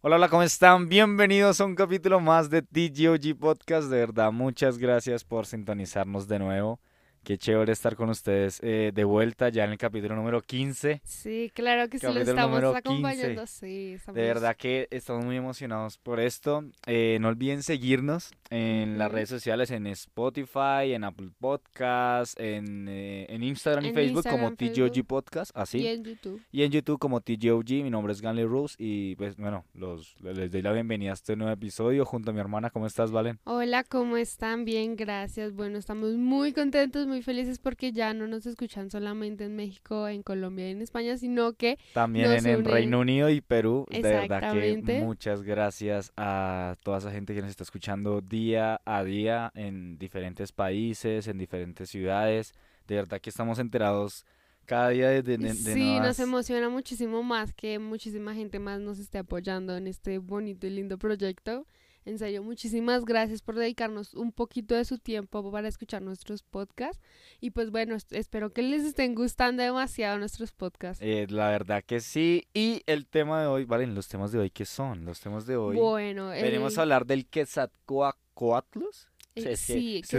Hola, hola, ¿cómo están? Bienvenidos a un capítulo más de TGOG Podcast. De verdad, muchas gracias por sintonizarnos de nuevo. Qué chévere estar con ustedes eh, de vuelta ya en el capítulo número 15. Sí, claro que sí, lo estamos acompañando. 15. Sí, estamos... De verdad que estamos muy emocionados por esto. Eh, no olviden seguirnos en las redes sociales, en Spotify, en Apple Podcasts, en, eh, en Instagram y En Facebook como TGOG. Podcast, así. Y en YouTube. Y en YouTube como TGOG, mi nombre es Ganley Rose y pues bueno, los, les doy la bienvenida a este nuevo episodio junto a mi hermana. ¿Cómo estás, Valen? Hola, ¿cómo están? Bien, gracias. Bueno, estamos muy contentos, muy felices porque ya no nos escuchan solamente en México, en Colombia y en España, sino que También Nos en, une- Reino Unido y Perú. De verdad que muchas gracias a toda esa gente que nos está escuchando día a día en diferentes países, en diferentes ciudades. De verdad que estamos enterados cada día de, de, de sí, nuevas- nos emociona muchísimo más que muchísima gente más nos esté apoyando en este bonito y lindo proyecto. En serio, muchísimas gracias por dedicarnos un poquito de su tiempo para escuchar nuestros podcasts. Y pues bueno, es- espero que les estén gustando demasiado nuestros podcasts. Eh, la verdad que sí. Y el tema de hoy, Valen, los temas de hoy, ¿qué son? Los temas de hoy. Bueno, Venimos el- a hablar del Quetzalcoatlus. eh, sí, es que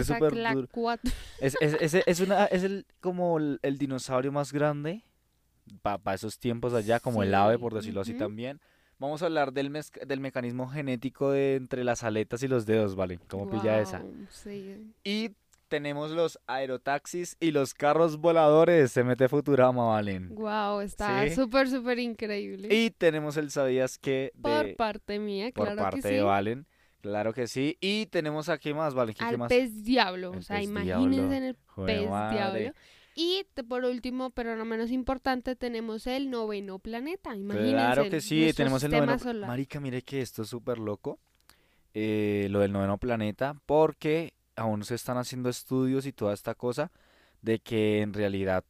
es una, es el, como el, el dinosaurio más grande para esos tiempos allá, como el ave, por decirlo así también. Vamos a hablar del, del mecanismo genético de entre las aletas y los dedos, ¿vale? ¿Cómo pilla esa? Sí. Y tenemos los aerotaxis y los carros voladores. Se mete Futurama, ¿valen? Wow, está Sí. súper, súper increíble. Y tenemos el sabías que por parte mía, por claro parte que de. Valen. Claro que sí. Y tenemos aquí más, ¿vale? ¿Qué, qué Al más? pez diablo, El o sea, imagínense en el Joder, pez madre. diablo. Y por último, pero no menos importante, tenemos el noveno planeta. Imagínense. Claro que sí, tenemos el noveno. solar. Marica, mire que esto es súper loco. eh, lo del noveno planeta, porque aún se están haciendo estudios y toda esta cosa de que en realidad.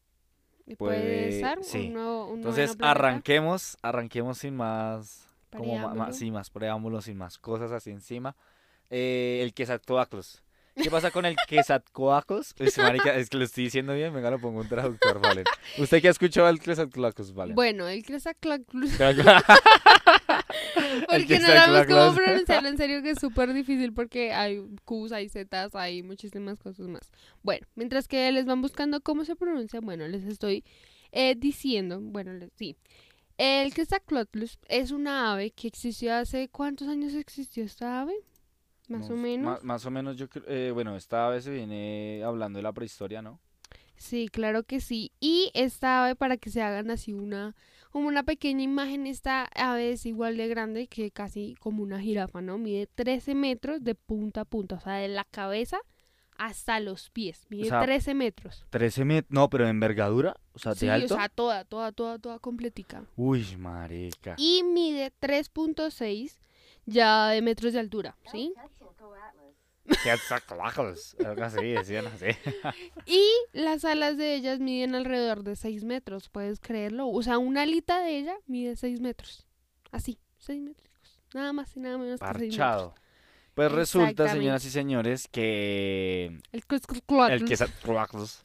¿Y puede- puede ser sí. un nuevo, un Entonces arranquemos, arranquemos sin más, como Preámbulo. sí, más preámbulos, sin más cosas así encima. Eh, el Quetzalcoatlus. ¿Qué pasa con el Quetzalcoatlus? Pues, marica, es que lo estoy diciendo bien, venga, lo pongo un traductor, vale. ¿Usted qué ha escuchado el Quetzalcoatlus, vale? Bueno, el El porque no sabemos cómo pronunciarlo, en serio que es súper difícil porque hay Qs, hay Zs, hay muchísimas cosas más. Bueno, mientras que les van buscando cómo se pronuncia, bueno, les estoy eh, diciendo, bueno, les- sí. El Quetzalcoatl es una ave que existió hace, ¿cuántos años existió esta ave? Más o No, menos. ma- Más, o menos, yo creo. eh, bueno, esta vez se viene hablando de la prehistoria, ¿no? Sí, claro que sí. Y esta ave, para que se hagan así una, como una pequeña imagen, esta ave es igual de grande que casi como una jirafa, ¿no? Mide 13 metros de punta a punta, o sea, de la cabeza hasta los pies. Mide sea, 13 metros. 13 metros. No, pero de envergadura. O sea, de Sí, o sea, toda, toda, toda, toda completica. Uy, marica. Y mide 3.6 ya de metros de altura, ¿sí? Algo así, decían así. Y las alas de ellas miden alrededor de 6 metros, ¿puedes creerlo? O sea, una alita de ella mide 6 metros. Así, 6 metros. Nada más y nada menos que 6 metros. Parchado. Pues resulta, señoras y señores, que El Quetzalcoatlus.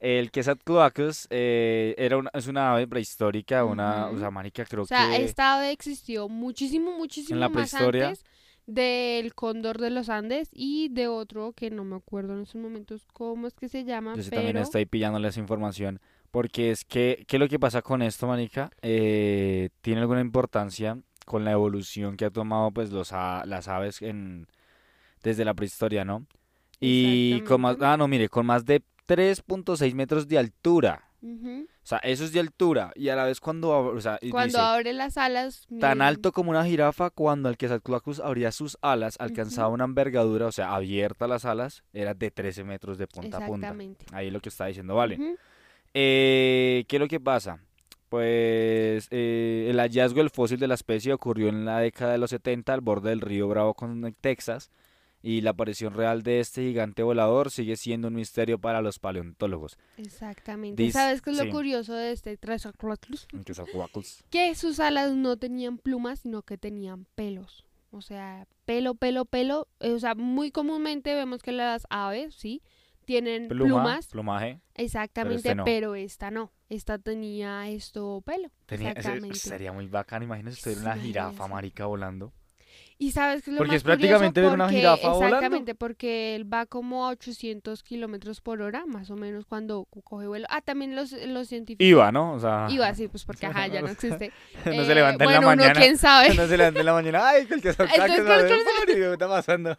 El Quetzalcoatlus eh, era una, es una ave prehistórica, una, o Ujú. sea, marica, creo O sea, que esta ave existió muchísimo, muchísimo la más prehistoria. antes del cóndor de los Andes y de otro que no me acuerdo en estos momentos cómo es que se llama, Yo sí pero también estoy pillándole esa información. Porque es que, ¿qué es lo que pasa con esto, manica? Eh, ¿tiene alguna importancia con la evolución que ha tomado pues los a- las aves en desde la prehistoria, ¿no? Y con más, ah, no, mire, con más de 3.6 metros de altura. O sea, eso es de altura. Y a la vez cuando, o sea, cuando dice, abre las alas tan miden- alto como una jirafa, cuando el Quetzalcoatlus abría sus alas, alcanzaba una envergadura, o sea, abierta las alas, era de 13 metros de punta a punta. Exactamente. Ahí es lo que está diciendo, vale. Eh, ¿qué es lo que pasa? Pues eh, el hallazgo del fósil de la especie ocurrió en la década de los 70 al borde del río Bravo con Texas y la aparición real de este gigante volador sigue siendo un misterio para los paleontólogos. Exactamente. Dis- ¿Sabes qué es lo sí. curioso de este? Quetzalcóatlus. Que sus alas no tenían plumas, sino que tenían pelos. O sea, pelo, pelo, pelo. Eh, O sea, muy comúnmente vemos que las aves, ¿sí? tienen Pluma, plumas, plumaje. exactamente, este no. pero esta no. Esta tenía esto pelo. Tenía, ese- exactamente. sería muy bacán, imagínese usted Sí, una jirafa marica volando. Y sabes que lo Porque más es prácticamente ver una Porque- jirafa volando. Exactamente, porque él va como a 800 kilómetros por hora, más o menos, cuando co- coge vuelo. Ah, también los, los científicos. Iba, ¿no? O sea, Iba, sí, pues porque ajá, ya no existe. no Eh, se levanta en bueno, la uno mañana. quién sabe. No se levanta en la mañana. Ay, que el que se Entonces, que ¿cuál- sabe, cuál "Ay, ¿qué está pasando?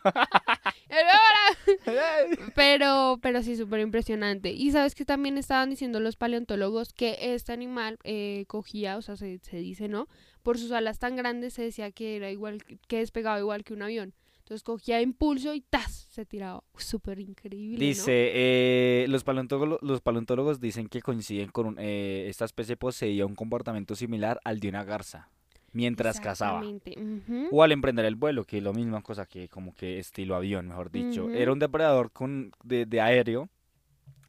Pero, pero sí, súper impresionante. Y sabes que también estaban diciendo los paleontólogos que este animal eh, cogía, o sea, se, se dice, ¿no? Por sus alas tan grandes se decía que era igual, que despegaba igual que un avión. Entonces cogía impulso y ¡tas! se tiraba. Súper increíble. ¿no? Dice, eh, los, paleontólogos, los paleontólogos dicen que coinciden con un- eh, esta especie poseía un comportamiento similar al de una garza mientras cazaba. O al emprender el vuelo, que es lo misma cosa que como que estilo avión, mejor dicho. Era un depredador con, de, de aéreo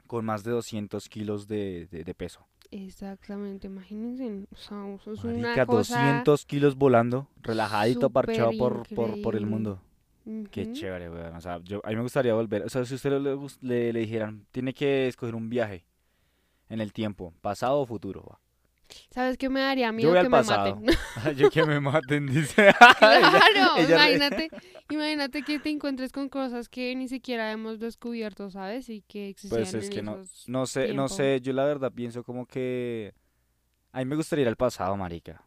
con más de 200 kilos de, de- de peso. Exactamente, imagínense. O sea, eso es Marica, una cosa. 200 kilos volando, relajadito, parchado por, por, por el mundo. Qué chévere, weón. O sea, yo, a mí me gustaría volver. O sea, si usted le, le, le dijeran, tiene que escoger un viaje en el tiempo, pasado o futuro. va. ¿Sabes qué me daría miedo voy al que me pasado. maten? yo que me maten, dice. Claro, ella imagínate, imagínate que te encuentres con cosas que ni siquiera hemos descubierto, ¿sabes? Y que existían Pues es en que no, no sé, no sé, yo la verdad pienso como que a mí me gustaría ir al pasado, marica.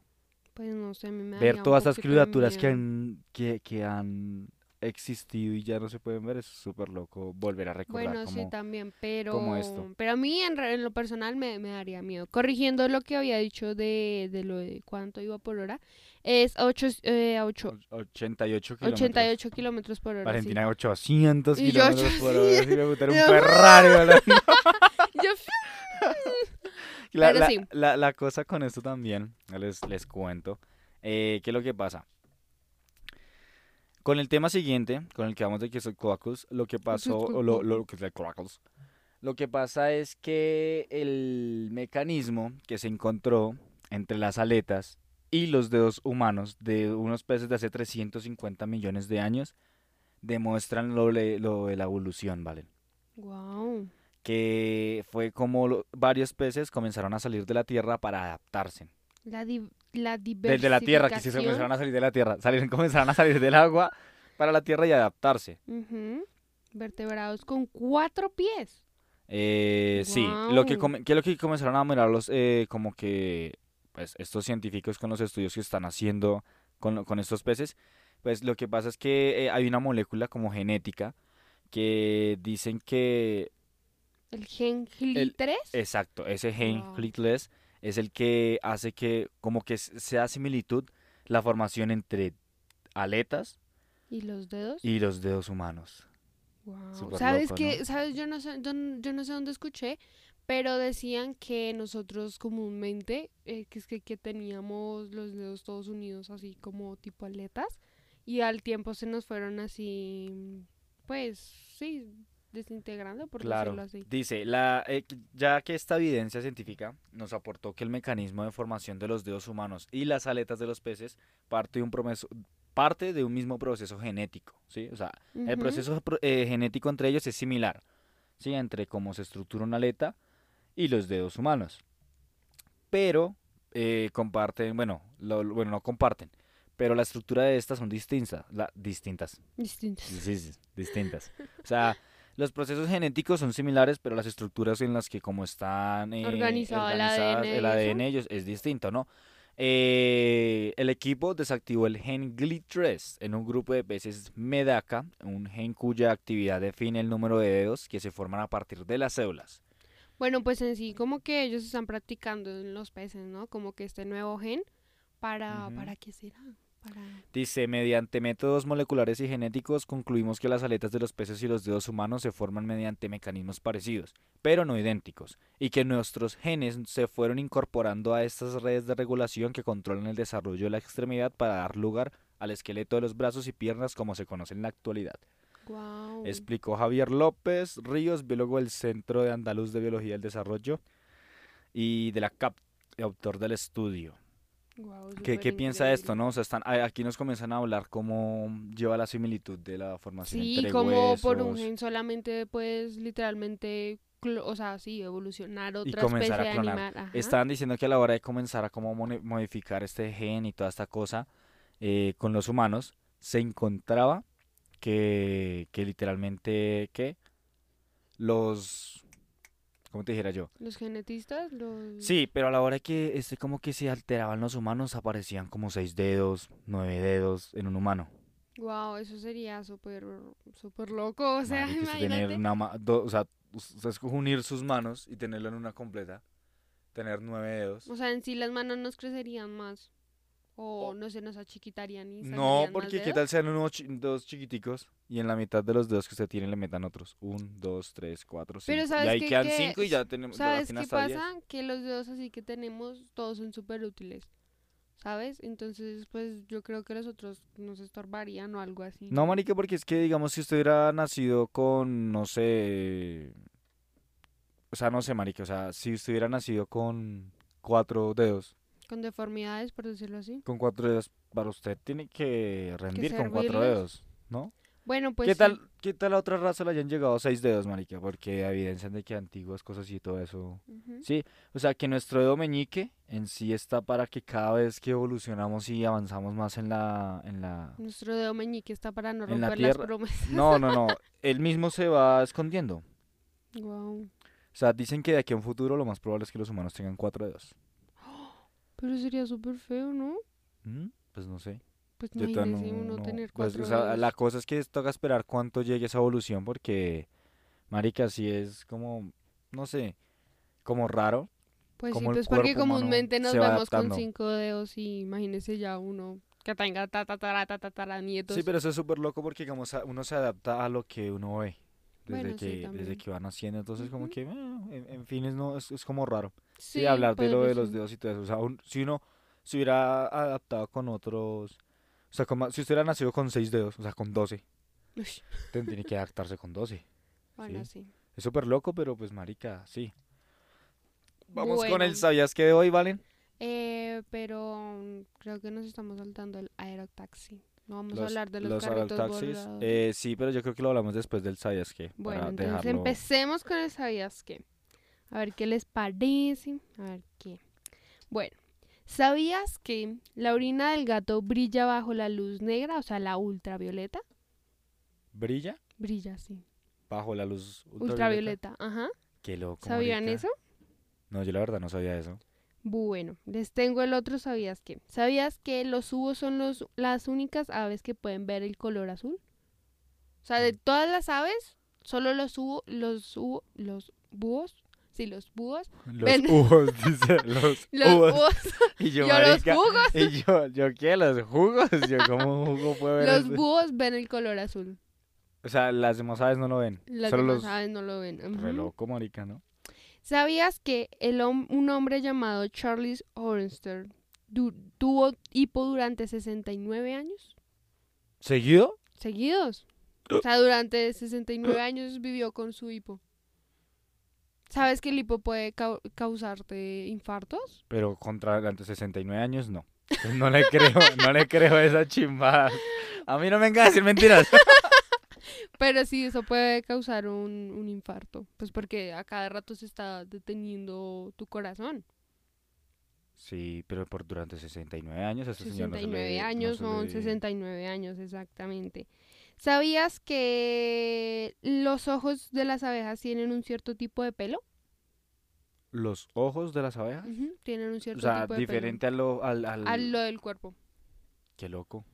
Pues no sé, a mí me Ver todas de criaturas que han, que, que han existido y ya no se pueden ver, es súper loco volver a recordar Bueno, sí, como... también, pero, como esto. pero a mí en, lo personal me, me daría miedo. Corrigiendo lo que había dicho de, de lo de cuánto iba por hora, es 8, eh, a ocho- och- 88 kilómetros. 88 kilómetros por hora. sí. Valentina 800 Y yo kilómetros por hora. 800. Si me pusiera un Ferrari. Yo- La, la- sí. la- la cosa con esto también, les, les cuento, eh, ¿qué es lo que pasa? Con el tema siguiente, con el que vamos de que soy Coacus, lo que pasó, o lo, lo que es el Coacus, lo que pasa es que el mecanismo que se encontró entre las aletas y los dedos humanos de unos peces de hace 350 millones de años demuestran lo, de la evolución, ¿vale? Guau. que fue como varios peces comenzaron a salir de la tierra para adaptarse. La, di- la Desde la tierra, que sí se comenzaron a salir de la tierra, salieron, comenzaron a salir del agua para la tierra y adaptarse. Ujú. Vertebrados con cuatro pies. Eh, Sí, lo que, que lo que comenzaron a mirar los, eh, como que, pues, estos científicos con los estudios que están haciendo con, con estos peces, pues lo que pasa es que eh, hay una molécula como genética que dicen que El gen GLI3. Exacto, ese gen Wow. Es el que hace que como que sea similitud la formación entre aletas ¿Y los dedos? y los dedos humanos. Súper ¿Sabes loco, qué? ¿no? ¿Sabes? Yo no sé, yo no sé dónde escuché, pero decían que nosotros comúnmente, eh, que es que, que teníamos los dedos todos unidos así como tipo aletas, y al tiempo se nos fueron así, pues sí, desintegrando, por Claro, decirlo así. dice, la, eh, ya que esta evidencia científica nos aportó que el mecanismo de formación de los dedos humanos y las aletas de los peces parte de un, promeso- parte de un mismo proceso genético, ¿sí? O sea, el proceso pro- eh, genético entre ellos es similar, ¿sí? Entre cómo se estructura una aleta y los dedos humanos. Pero eh, comparten, bueno, lo- bueno, no comparten, pero la estructura de estas son distintas, la, distintas, Distintos. sí, sí, sí, distintas. O sea, los procesos genéticos son similares, pero las estructuras en las que como están eh, Organizado el organizadas, ADN el. ADN ellos es distinto, ¿no? Eh, el equipo desactivó el gen GLI3 en un grupo de peces Medaka, un gen cuya actividad define el número de dedos que se forman a partir de las células. Bueno, pues en sí, como que ellos están practicando en los peces, ¿no? Como que este nuevo gen, ¿para, Ujú. ¿para qué será? Para... Dice, mediante métodos moleculares y genéticos concluimos que las aletas de los peces y los dedos humanos se forman mediante mecanismos parecidos, pero no idénticos, y que nuestros genes se fueron incorporando a estas redes de regulación que controlan el desarrollo de la extremidad para dar lugar al esqueleto de los brazos y piernas como se conoce en la actualidad. Explicó Javier López Ríos, biólogo del Centro de Andaluz de Biología del Desarrollo y de la CAP, autor del estudio. ¿Qué, qué piensa de esto, no? O sea, están, aquí nos comienzan a hablar cómo lleva la similitud de la formación Sí, entre como por un huesos gen solamente puedes literalmente, o sea, sí, evolucionar y otra comenzar especie a de clonar. animal. Ajá. Estaban diciendo que a la hora de comenzar a cómo modificar este gen y toda esta cosa eh, con los humanos, se encontraba que, que literalmente, ¿qué? Los, ¿cómo te dijera yo? Los genetistas, los... Sí, pero a la hora que este como que se alteraban los humanos aparecían como seis dedos, nueve dedos en un humano. Wow, eso sería súper, súper loco, o sea, Marica, usted tener imagínate. una ma- do- o sea, unir sus manos y tenerlo en una completa, tener nueve dedos. O sea, en sí las manos nos crecerían más. O no se nos achiquitarían y No, porque qué tal sean unos chi- dos chiquiticos y en la mitad de los dedos que usted tiene le metan otros. Un, dos, tres, cuatro, cinco. Pero y ¿sabes ahí qué- quedan cinco y ya tenemos ¿Sabes qué diez. pasa? Que los dedos así que tenemos, todos son súper útiles. ¿Sabes? Entonces, pues yo creo que los otros nos estorbarían o algo así. No, marica, porque es que digamos si usted hubiera nacido con, no sé, o sea, no sé, marica, o sea, si usted hubiera nacido con cuatro dedos, Con deformidades, por decirlo así. con cuatro dedos, para usted tiene que rendir con cuatro dedos, ¿no? Bueno, pues ¿Qué sí. tal, qué tal a otra raza le hayan llegado seis dedos, marica? Porque evidencian de que antiguas cosas y todo eso. Sí, o sea, que nuestro dedo meñique en sí está para que cada vez que evolucionamos y avanzamos más en la, en la... Nuestro dedo meñique está para no la romper las promesas. No, no, no, él mismo se va escondiendo. Wow. O sea, dicen que de aquí a un futuro lo más probable es que los humanos tengan cuatro dedos. Pero sería súper feo, ¿no? ¿Mm? Pues no sé. Pues imagínese no- uno no- tener pues, o sea, la cosa es que toca esperar cuánto llegue esa evolución porque, marica, sí es como, no sé, como raro. Pues sí, como el pues porque comúnmente nos vemos con adaptando. cinco dedos y imagínese ya uno que tenga ta ta ta ta ta ta nietos. Sí, pero eso es súper loco porque como uno se adapta a lo que uno ve desde Bueno, sí, que desde también. que van haciendo, entonces como Ujú. que eh, en, en fin es no es, es como raro. Sí, Sí, hablar de lo de los dedos y todo eso, o sea, un- si uno se hubiera adaptado con otros, o sea, como, si usted hubiera nacido con seis dedos, o sea, con doce, tendría que adaptarse con doce. Bueno, sí. Es súper loco, pero pues marica, sí. Vamos con el Bueno. sabías que de hoy, ¿valen? Eh, pero mm, creo que nos estamos saltando el aerotaxi. No vamos a Los- hablar de los, los aerotaxis. Eh, sí, pero yo creo que lo hablamos después del sabías que. Bueno, entonces dejarlo... empecemos con el sabías qué. A ver qué les parece. A ver qué. Bueno, ¿sabías que la orina del gato brilla bajo la luz negra, o sea, la ultravioleta? ¿Brilla? Brilla, sí. Bajo la luz ultravioleta. Ultravioleta, ajá. Qué loco. ¿Sabían marica. eso? No, yo la verdad no sabía eso. Bueno, les tengo el otro ¿sabías qué? ¿Sabías que los búhos son los, las únicas aves que pueden ver el color azul? O sea, Mm. de todas las aves, solo los búhos, los los búhos, sí, los búhos, Los Ven. jugos, dice. Los, los jugos. búhos, Y yo, yo los jugos, Y yo, ¿yo qué? ¿Los jugos? Yo, ¿cómo un jugo puede ver los eso? búhos ven el color azul. O sea, las demás aves no lo ven. Las Solo demás los... aves no lo ven. Re Ujú. loco, marica, ¿no? ¿Sabías que el hom- un hombre llamado Charles Hornster du- tuvo hipo durante 69 años? ¿Seguido? seguidos. O sea, durante 69 años vivió con su hipo. ¿Sabes que el hipo puede cau- causarte infartos? Pero contra durante 69 años, no. No le creo, no le creo esa chimbada. A mí no me venga a decir mentiras. Pero sí, eso puede causar un, un infarto. Pues porque a cada rato se está deteniendo tu corazón. Sí, pero por durante 69 años, ese señor no se 69 le- no años se son le- 69 años, exactamente. ¿Sabías que los ojos de las abejas tienen un cierto tipo de pelo? Los ojos de las abejas. Tienen un O cierto sea, tipo de diferente a lo, al, al... pelo. A lo del cuerpo. Qué loco.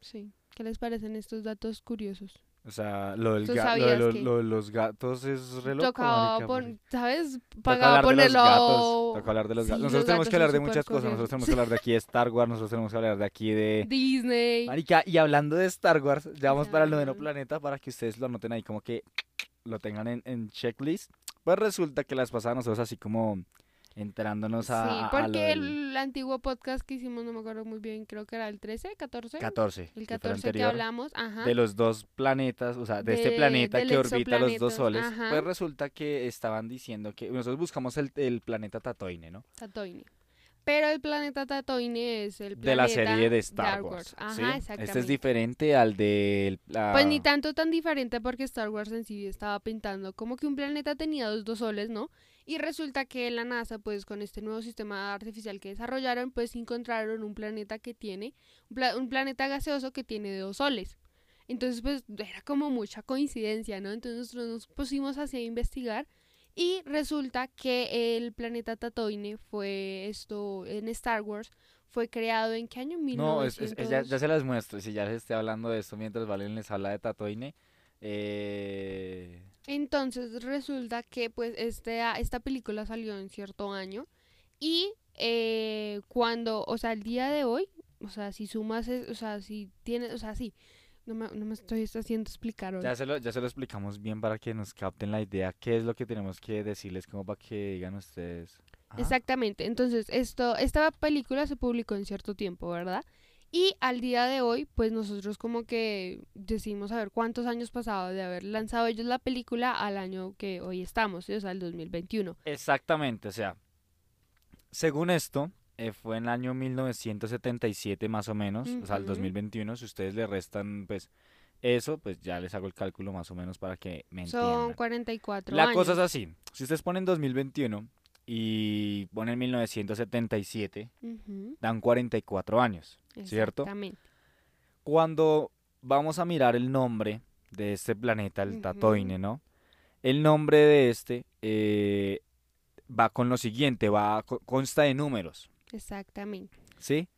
Sí. ¿Qué les parecen estos datos curiosos? O sea, lo, del ¿Tú ga- lo, de los, que- lo de los gatos es re loco, Tocaba, porque- ¿sabes? Pagaba hablar de los ponerlo. gatos. Toca hablar de los Sí, gatos. los Nosotros tenemos gatos que hablar de muchas cosas. Nosotros tenemos que hablar de aquí de Star Wars. Nosotros tenemos que hablar de aquí de... Disney. Marica, y hablando de Star Wars, ya vamos para el noveno planeta para que ustedes lo anoten ahí, como que lo tengan en, en checklist. Pues resulta que las pasadas nosotros así como entrándonos a, sí, a porque del el antiguo podcast que hicimos, no me acuerdo muy bien, creo que era el 13, 14. 14, el que fue el 14 que anterior, hablamos, ajá. de los dos planetas, o sea, de, este planeta que orbita los dos soles, ajá. pues resulta que estaban diciendo que nosotros buscamos el, el planeta Tatoine, ¿no? Tatooine. Pero el planeta Tatooine es el de la planeta serie de Star Wars. Ajá, ¿sí? exactamente. Este es diferente al de la... Pues ni tanto tan diferente porque Star Wars en sí estaba pintando como que un planeta tenía dos, dos soles, ¿no? Y resulta que la NASA, pues con este nuevo sistema artificial que desarrollaron, pues encontraron un planeta que tiene, un, pla- un planeta gaseoso que tiene dos soles. Entonces, pues era como mucha coincidencia, ¿no? Entonces nosotros nos pusimos así a investigar y resulta que el planeta Tatooine fue esto en Star Wars, fue creado en qué año? No, es- es- es- ya, 1900. ya se las muestro. Si ya les estoy hablando de esto mientras Valen les habla de Tatooine. Eh... Entonces resulta que pues este, a- esta película salió en cierto año y eh, cuando, o sea, el día de hoy, o sea, si sumas, es- o sea, si tienes, o sea, sí, no me, no me estoy haciendo explicar hoy. Ya se, lo, ya se lo explicamos bien para que nos capten la idea. ¿Qué es lo que tenemos que decirles? Como para que digan ustedes. Ajá. Exactamente, entonces esto, esta película se publicó en cierto tiempo, ¿verdad? Y al día de hoy, pues nosotros como que decidimos saber cuántos años pasados de haber lanzado ellos la película al año que hoy estamos, ¿sí? o sea, el 2021. Exactamente, o sea, según esto, eh, fue en el año 1977 más o menos, o sea, el Ujú. 2021, si ustedes le restan, pues, eso, pues ya les hago el cálculo más o menos para que me Son entiendan. 44 La años. cosa es así, si ustedes ponen 2021 y ponen 1977, Ujú. dan 44 años. ¿Cierto? Exactamente. Cuando vamos a mirar el nombre de este planeta, el Ujú. Tatooine, ¿no? El nombre de este eh, va con lo siguiente, va co- consta de números, Exactamente. ¿sí?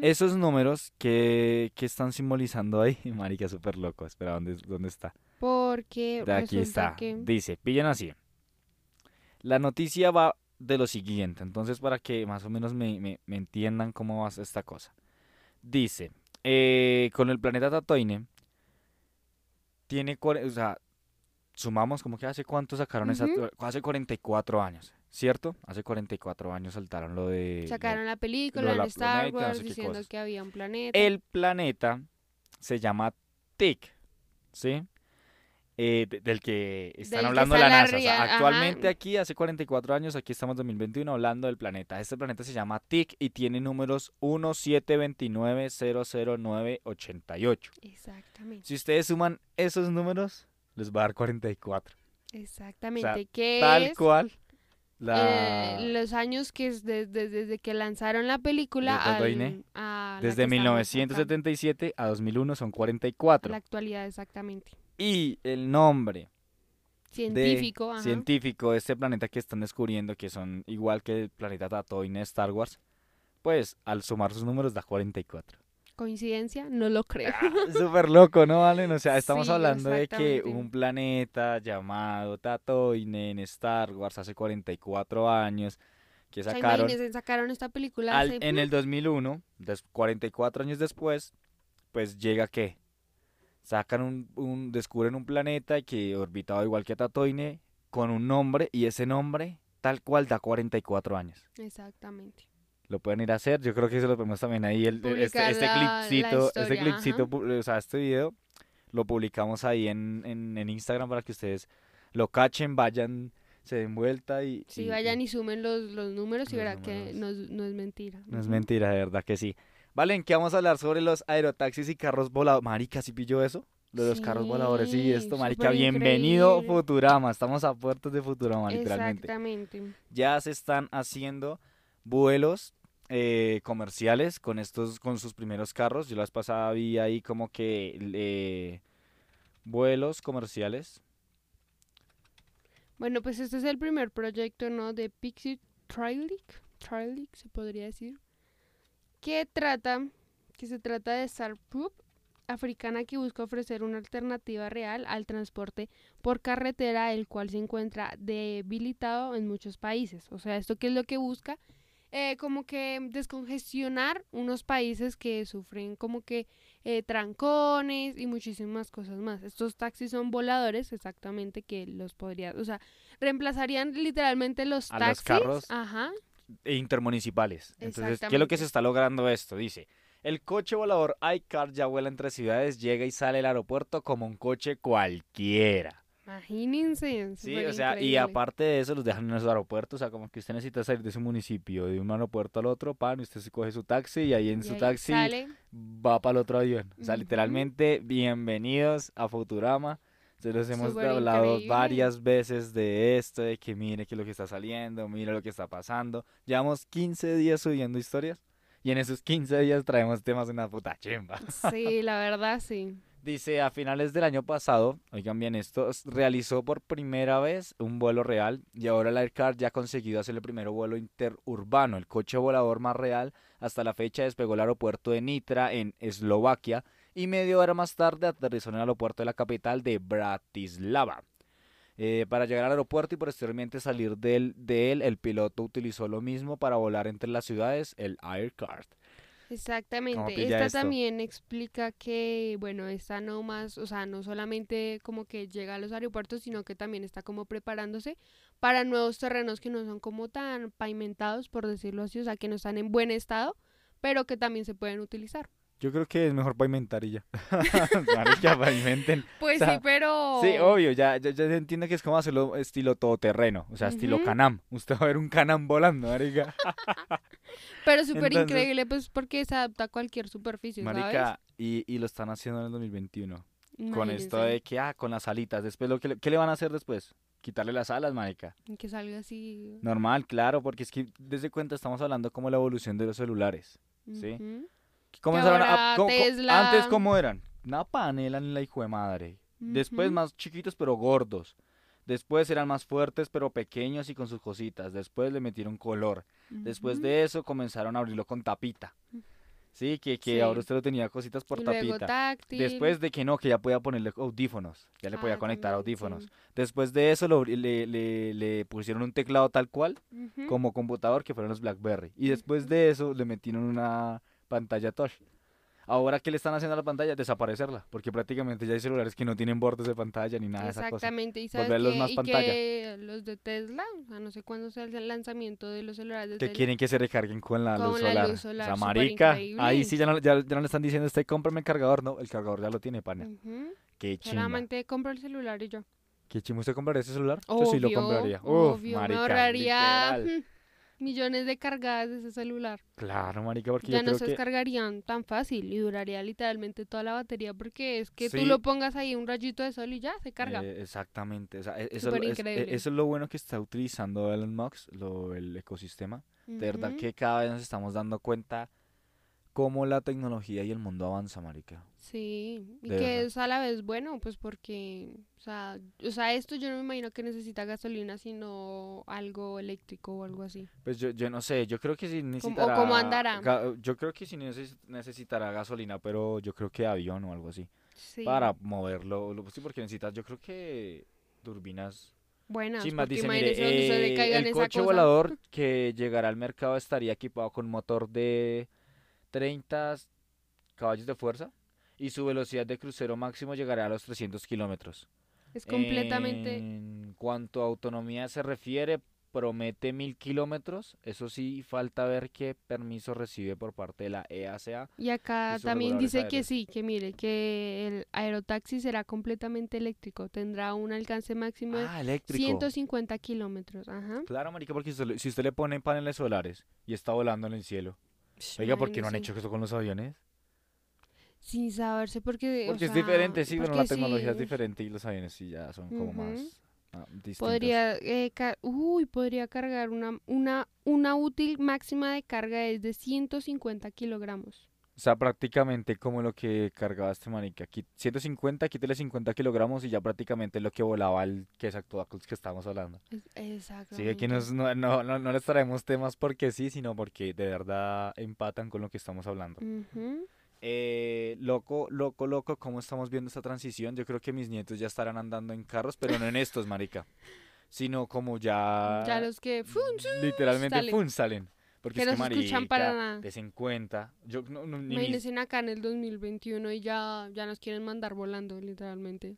Esos números que, que están simbolizando ahí, marica, súper loco, espera, ¿dónde, dónde está? Porque De aquí está, que dice, pillen así. La noticia va de lo siguiente, entonces para que más o menos me, me- me entiendan cómo va esta cosa. Dice, eh, con el planeta Tatooine, tiene, o sea, sumamos como que hace cuánto sacaron esa, Ujú. hace 44 años, ¿cierto? Hace 44 años saltaron lo de... sacaron la película de la en Star planeta, no Wars sé diciendo que había un planeta. El planeta se llama TIC, ¿sí? Eh, de- del que están Del que hablando está la NASA. O sea, ria- ajá. actualmente aquí, hace 44 años, aquí estamos en 2021 hablando del planeta. Este planeta se llama TIC y tiene números 172900988. Exactamente. Si ustedes suman esos números, les va a dar 44. Exactamente. que Tal es cual. La... eh, los años que es desde, desde que lanzaron la película al- a la Desde que estamos acá, 1977 a 2001 son a 44. la actualidad, exactamente. Y el nombre Científico, de ajá. científico de este planeta que están descubriendo, que son igual que el planeta Tatooine de Star Wars, pues al sumar sus números da 44. Coincidencia, no lo creo. Súper loco, ¿no, Valen? O sea, estamos Sí, hablando de que un planeta llamado Tatooine en Star Wars hace 44 años, que O sea, sacaron sacaron esta película al- hace, en el 2001, des- 44 años después, pues llega que sacan un, un- descubren un planeta que orbitaba igual que Tatooine con un nombre y ese nombre tal cual da 44 años. Exactamente. Lo pueden ir a hacer, yo creo que se lo ponemos también ahí el, este, este la- la clipcito, este clipcito, o sea, este video lo publicamos ahí en, en, en Instagram para que ustedes lo cachen, vayan, se den vuelta y... Si y- vayan y sumen los, los números y Los verá que no, es- no es mentira. No es mentira, de verdad que sí. Valen, ¿qué vamos a hablar sobre los aerotaxis y carros voladores? Marica, ¿sí pilló eso? Lo de los carros voladores y Sí, esto, marica, bienvenido increíble. Futurama. Estamos a puertas de Futurama, literalmente. Exactamente. Ya se están haciendo vuelos eh, comerciales con estos, con sus primeros carros. Yo la vez pasada vi ahí como que eh, vuelos comerciales. Bueno, pues este es el primer proyecto, ¿no? De Pixie Trilic, Trilic se podría decir, que trata, que se trata de startup africana que busca ofrecer una alternativa real al transporte por carretera, el cual se encuentra debilitado en muchos países. O sea, ¿esto qué es lo que busca? Eh, como que descongestionar unos países que sufren como que eh, trancones y muchísimas cosas más. Estos taxis son voladores, exactamente, que los podría, o sea, reemplazarían literalmente los A los taxis. carros. Ajá. E intermunicipales. Entonces, ¿qué es lo que se está logrando esto? Dice, el coche volador iCar ya vuela entre ciudades, llega y sale del aeropuerto como un coche cualquiera. Imagínense. Sí, o sea, y aparte de eso los dejan en los aeropuertos, o sea, como que usted necesita salir de su municipio, de un aeropuerto al otro, pan, y usted se coge su taxi y ahí en Y su ahí taxi sale, va para el otro avión. O sea, literalmente, bienvenidos a Futurama. Se los hemos hablado increíble. varias veces de esto, de que mire que lo que está saliendo, mire lo que está pasando. Llevamos 15 días subiendo historias y en esos 15 días traemos temas de una puta chimba. Sí, la verdad, sí. Dice, a finales del año pasado, oigan bien esto, realizó por primera vez un vuelo real y ahora la Aircar ya ha conseguido hacer el primer vuelo interurbano. El coche volador más real hasta la fecha despegó el aeropuerto de Nitra en Eslovaquia y media hora más tarde aterrizó en el aeropuerto de la capital de Bratislava. Eh, para llegar al aeropuerto y posteriormente salir de él, de él, el piloto utilizó lo mismo para volar entre las ciudades, el Aircar. Exactamente. Esta esto? también explica que, bueno, esta no más, o sea, no solamente como que llega a los aeropuertos, sino que también está como preparándose para nuevos terrenos que no son como tan pavimentados, por decirlo así, o sea, que no están en buen estado, pero que también se pueden utilizar. Yo creo que es mejor pavimentar y ya. Marica, pavimenten. Pues sea, sí, pero... Sí, obvio, ya, ya, ya entiendo que es como hacerlo estilo todoterreno, o sea, estilo. Canam. Usted va a ver un Canam volando, marica. Pero súper increíble, pues, porque se adapta a cualquier superficie, ¿sabes? Marica, y, y lo están haciendo en el 2021. Con esto Imagínense, de que, ah, con las alitas. Después, lo que le, ¿qué le van a hacer después? Quitarle las alas, marica. Que salga así... Normal, claro, porque es que desde cuenta estamos hablando como la evolución de los celulares. sí. Ujú. ¿Cómo Que empezaron a- co- co- Antes, ¿cómo eran? Una panela en la hijo de madre. Después más chiquitos pero gordos. Después eran más fuertes pero pequeños y con sus cositas. Después le metieron color. Después de eso comenzaron a abrirlo con tapita. Sí, que, que Sí. ahora usted lo tenía cositas por luego tapita. táctil. Después de que no, que ya podía ponerle audífonos. Ya le podía Ah, conectar sí. audífonos. Después de eso lo- le, le- le pusieron un teclado tal cual como computador que fueron los BlackBerry. Y después de eso le metieron una pantalla touch. Ahora, ¿qué le están haciendo a la pantalla? Desaparecerla, porque prácticamente ya hay celulares que no tienen bordes de pantalla ni nada de esa cosa. Exactamente, y sabes Volverlos que, más y pantalla. que los de Tesla, o sea, no sé cuándo sea el lanzamiento de los celulares de Que Tesla. quieren que se recarguen con la, Con luz, la solar. luz solar, O sea, súper marica, ahí sí ya no, ya, ya no le están diciendo, usted cómprame el cargador, no, el cargador ya lo tiene, pana. Ujú. Qué chimba. Solamente compro el celular y yo. ¿Qué chimba usted compraría ese celular? Yo sí lo compraría. Uf, obvio, marica, me ahorraría literal. millones de cargadas de ese celular. Claro, marica, porque Ya yo no creo se que... descargarían tan fácil y duraría literalmente toda la batería porque es que Sí. tú lo pongas ahí un rayito de sol y ya se carga. Eh, exactamente, o sea, e- eso, es, e- eso es lo bueno que está utilizando Elon Musk, lo, el ecosistema. De verdad que cada vez nos estamos dando cuenta cómo la tecnología y el mundo avanza, marica. Sí, y De que verdad. es a la vez bueno, pues porque, o sea, o sea, esto yo no me imagino que necesita gasolina, sino algo eléctrico o algo así. Pues yo, yo no sé, yo creo que sí necesitará... cómo andará? Yo creo que sí neces- necesitará gasolina, pero yo creo que avión o algo así. Sí. Para moverlo, lo- sí, porque necesitas, yo creo que turbinas... Buenas, Sí, más dice, mire, se eh, el esa coche cosa. volador que llegará al mercado estaría equipado con motor de 30 caballos de fuerza y su velocidad de crucero máximo llegará a los 300 kilómetros. Es completamente, En cuanto a autonomía se refiere, promete mil kilómetros. Eso sí, falta ver qué permiso recibe por parte de la E EASA. y acá y también dice que sí, que mire, que el aerotaxi será completamente eléctrico, tendrá un alcance máximo de Ah, eléctrico. 150 kilómetros. Claro, marica, porque si usted, le- si usted le pone paneles solares y está volando en el cielo. Oiga, ¿por qué no han hecho eso con los aviones? Sin saberse porque, o Porque es sea, diferente, sí, bueno, la porque sí, tecnología es diferente y los aviones sí ya son como Ujú. más ah. Podría, eh, uy, podría cargar una, una, una útil máxima de carga es de 150 kilogramos. O sea, prácticamente como lo que cargaba este marica. Aquí 150, quítele 50 kilogramos y ya prácticamente lo que volaba el que es actual que estábamos hablando. Es- Sí, aquí nos, no, no, no, no les traemos temas porque sí, sino porque de verdad empatan con lo que estamos hablando. Eh, loco, loco, loco, ¿cómo estamos viendo esta transición? Yo creo que mis nietos ya estarán andando en carros, pero no en estos, marica. Sino como ya... Ya los que, literalmente salen. ¡fum! salen. Porque Que es que no se escuchan para marica, nada. en cuenta. Yo no, no, ni mis- imagínense acá en el 2021 y ya, ya nos quieren mandar volando, literalmente.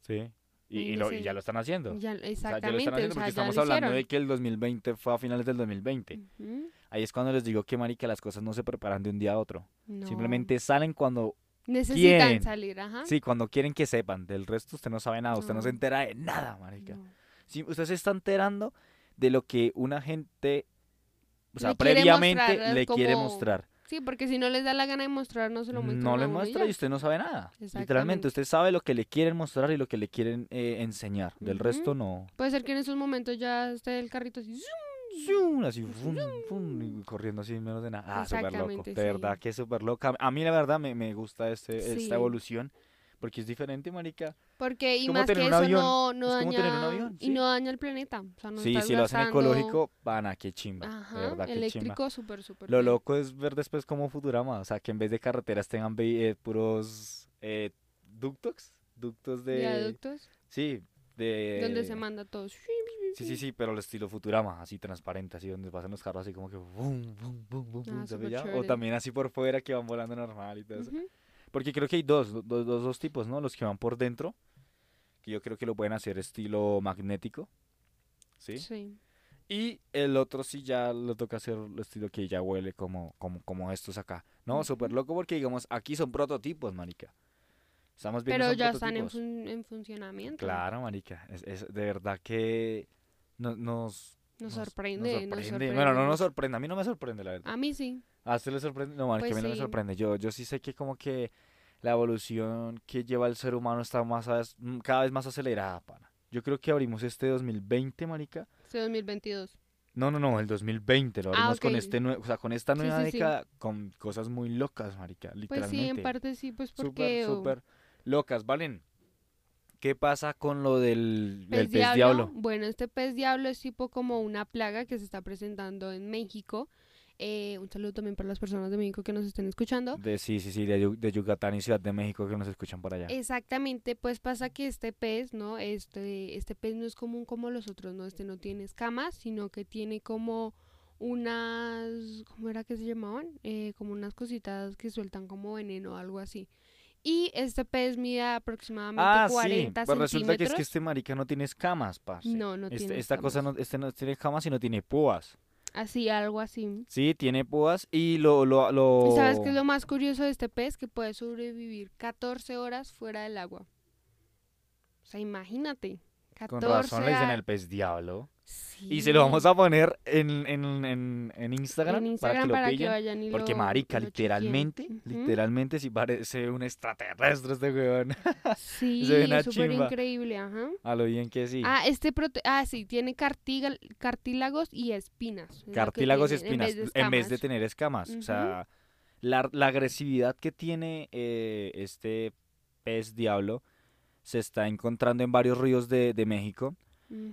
Sí. Y, y lo- y ya lo están haciendo. Ya, O sea, ya lo exactamente, están haciendo o sea, porque estamos hablando de que el 2020 fue a finales del 2020. Ujú. Ahí es cuando les digo que, marica, las cosas no se preparan de un día a otro. No. Simplemente salen cuando Necesitan ¿Quién? salir, ajá. Sí, cuando quieren que sepan. Del resto usted no sabe nada, usted no se entera de nada, marica. No. Sí, usted se está enterando de lo que una gente, o sea, Le quiere previamente mostrar, le quiere como mostrar. Sí, porque si no les da la gana de mostrar, no se lo muestran. No le y muestra y usted no sabe nada. Literalmente, usted sabe lo que le quieren mostrar y lo que le quieren eh, enseñar. Del Ujú. resto no. Puede ser que en esos momentos ya esté el carrito así. Zum, Así, fum, fum, y corriendo así menos de nada. Ah, súper loco. De sí. verdad que súper loca. A mí la verdad me, me gusta este, Sí. esta evolución. Porque es diferente, marica. Porque, y más que eso avión, no, no es daña. un avión, Y no daña el planeta. O sea, no sí, si lo hacen ecológico, van a qué chimba. de Ajá, verdad, qué chimba. eléctrico, súper, súper. Lo bien. loco es ver después como Futurama, o sea, que en vez de carreteras tengan eh, puros eh, ductos, ductos de... Viaductos, Sí, de... donde se manda todo. Sí, sí, sí, pero el estilo Futurama, así transparente, así donde pasan los carros así como que... Bum, bum, bum, bum, Ah, bum, ¿se ve súper ya? O también así por fuera que van volando normal y todo eso. Porque creo que hay dos, do- do- dos, dos tipos, ¿no? Los que van por dentro, que yo creo que lo pueden hacer estilo magnético, ¿sí? Sí. Y el otro sí ya lo toca hacer el estilo que ya huele como, como, como estos acá. No, Ujú. súper loco porque digamos, aquí son prototipos, marica. Estamos viendo Pero son ya están en, fun- en funcionamiento. Claro, marica. Es, es de verdad que no- nos, Nos nos- sorprende, nos sorprende. sorprende. Bueno, no nos sorprende. A mí no me sorprende, la verdad. A mí sí. ¿A usted le sorprende? No, Pues a mí no me sorprende. Yo, yo sí sé que como que la evolución que lleva el ser humano está más a- mm, cada vez más acelerada, pana. Yo creo que abrimos este 2020, marica. Este 2022. No, no, no, el 2020 lo Ah, abrimos con este o sea, con esta nueva sí, sí. década con cosas muy locas, marica, Pues literalmente. sí, en parte sí, pues Súper, porque... oh, súper locas, ¿valen? ¿Qué pasa con lo del, del Pez pez diablo? Bueno, este pez diablo es tipo como una plaga que se está presentando en México. Eh, un saludo también para las personas de México que nos estén escuchando. De, sí, sí, sí, de, Yu- de Yucatán y Ciudad de México que nos escuchan por allá. Exactamente, pues pasa que este pez, ¿no? Este, este pez no es común como los otros, ¿no? Este no tiene escamas, sino que tiene como unas, ¿cómo era que se llamaban? Eh, como unas cositas que sueltan como veneno o algo así. Y este pez mide aproximadamente Ah, sí, 40 pues resulta que es que este marica no tiene escamas, parce. No, no Este- tiene esta cosa no, este no tiene escamas, sino tiene púas. Así, algo así. Sí, tiene púas y lo... lo, lo... ¿Y sabes qué es lo más curioso de este pez? Que puede sobrevivir 14 horas fuera del agua. O sea, imagínate. 14 Con razón le dicen el pez diablo. Sí. Y se lo vamos a poner en, en, en, en Instagram, para que lo para que, pillen. vayan y Porque lo- marica, lo literalmente, literalmente sí parece un extraterrestre este weón. Sí, súper increíble, ajá. A lo bien que sí. Ah, este prote ah, sí, tiene cartílagos y espinas. que Cartílagos y espinas, en vez de tener escamas. O sea, la, la agresividad que tiene eh, este pez diablo se está encontrando en varios ríos de, de México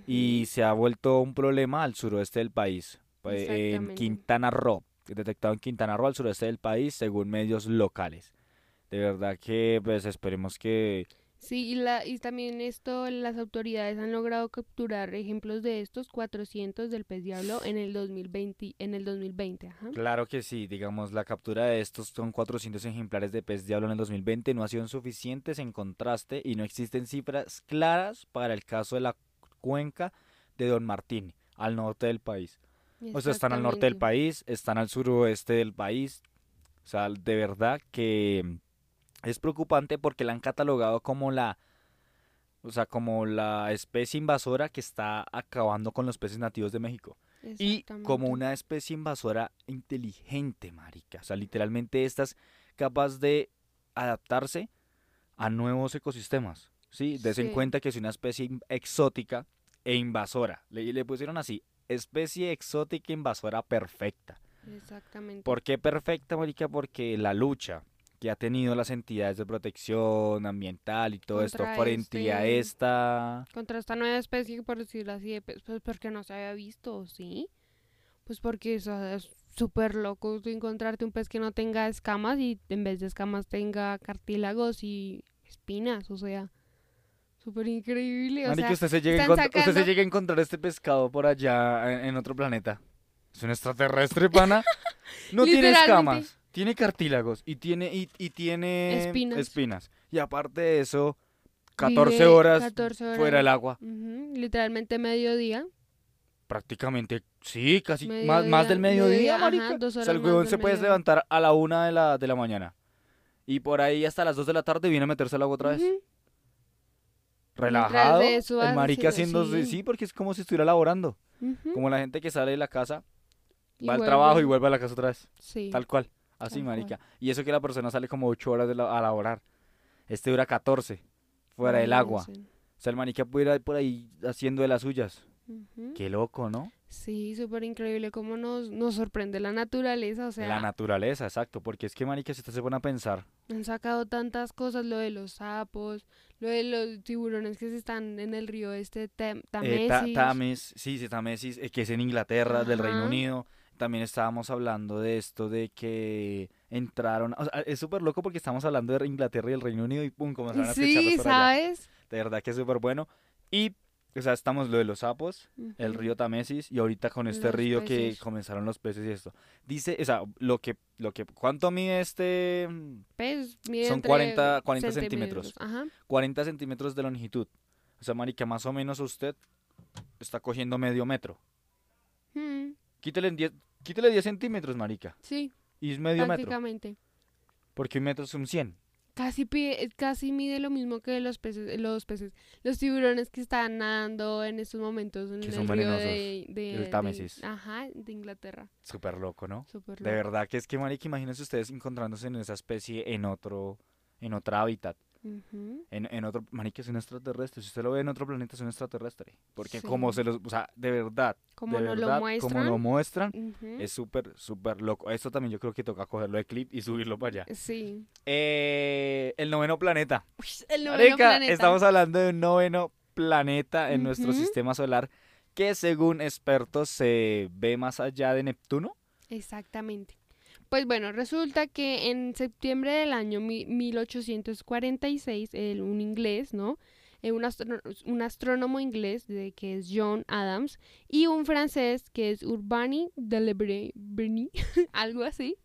y se ha vuelto un problema al suroeste del país. pues, En. Quintana Roo, detectado en Quintana Roo, al suroeste del país, según medios locales. De verdad que, pues, esperemos que... Sí, y, la, y también esto, las autoridades han logrado capturar ejemplos de estos 400 del pez diablo en el 2020, en el 2020, ajá. Claro que sí, digamos, la captura de estos son 400 ejemplares de pez diablo en el 2020 no ha sido suficientes en contraste y no existen cifras claras para el caso de la cuenca de Don Martín, al norte del país. O sea, están al norte del país, están al suroeste del país. O sea, de verdad que es preocupante porque la han catalogado como la, o sea, como la especie invasora que está acabando con los peces nativos de México. Y como una especie invasora inteligente, marica. O sea, literalmente estas capaz de adaptarse a nuevos ecosistemas. Sí, des en cuenta que es una especie exótica e invasora. Le, le pusieron así, especie exótica invasora perfecta. Exactamente. ¿Por qué perfecta, marica? Porque la lucha que ha tenido las entidades de protección ambiental y todo esto frente a este- esta... Contra esta nueva especie, por decirlo así, de pez, pues porque no se había visto, ¿sí? Pues porque o sea, es súper loco encontrarte un pez que no tenga escamas y en vez de escamas tenga cartílagos y espinas, o sea, súper increíble. O Marica, sea, usted, se llega a encontrar, usted se sacando- llega a encontrar este pescado por allá en, en otro planeta. Es un extraterrestre, pana. No tiene escamas, tiene cartílagos y tiene, y, y tiene Espinas. espinas. Y aparte de eso, 14 vive horas 14 horas. fuera del agua. Ujú, literalmente mediodía. Prácticamente, sí, casi más, más del Mediodía, mediodía, ajá, o sea, el huevón se puede levantar a la una de la, de la mañana. Y por ahí hasta las 2 de la tarde viene a meterse al agua otra vez. Relajado. de eso el marica haciendo- sí. Sí, porque es como si estuviera laborando. Como la gente que sale de la casa, Y va al trabajo y vuelve a la casa otra vez. Sí. Tal cual. Así, Tal marica. Y eso que la persona sale como 8 horas de la- a laborar. Este dura 14. Fuera del agua. Imagínense. O sea, el marica puede ir por ahí haciendo de las suyas. Qué loco, ¿no? Sí, súper increíble cómo nos, nos sorprende la naturaleza. O sea, la naturaleza, exacto. Porque es que, marica, si usted se pone a pensar, han sacado tantas cosas, lo de los sapos, lo de los tiburones que se están en el río este Tem- eh, Ta-. Tames, sí, sí, Támesis, eh, que es en Inglaterra, del Reino Ajá. Unido. También estábamos hablando de esto, de que entraron. O sea, es súper loco porque estamos hablando de Inglaterra y el Reino Unido y pum, comenzaron a Sí, por allá. ¿sabes? De verdad que es súper bueno. Y, o sea, estamos lo de los sapos, el Ujú. río Támesis y ahorita con este Los río que peces. comenzaron los peces y esto. Dice, o sea, lo que, lo que, ¿cuánto mide este? Pues, mide Son entre 40 40 centímetros. Ajá. 40 centímetros de longitud. O sea, marica, más o menos usted está cogiendo medio metro. Mm, Quítele 10, quítele 10 centímetros, marica. sí, Y es medio metro. prácticamente. Porque un metro es un 100. Casi, pide- casi mide lo mismo que los peces, los peces, los tiburones que están nadando en estos momentos en Que el son río de, de- el de- Támesis. ajá, de Inglaterra. Súper loco, ¿no? Súper De loco. verdad que es que, marica, imagínense ustedes encontrándose en esa especie en otro, en otra hábitat. Ujú. En, en otro, marica, es un extraterrestre. Si usted lo ve en otro planeta, es un extraterrestre. Porque Sí. como se los, o sea, de verdad, Como de verdad, lo muestran. como lo muestran, ujú, es súper, súper loco. Esto también yo creo que toca cogerlo de clip y subirlo para allá. Sí. Eh, el noveno planeta. El noveno Marica, planeta. estamos hablando de un noveno planeta en nuestro sistema solar que según expertos se ve más allá de Neptuno. Exactamente. Pues bueno, resulta que en septiembre del año mi- 1846, el, un inglés, ¿no? Eh, un, astrónomo inglés de, que es John Adams y un francés que es Urbani de algo así,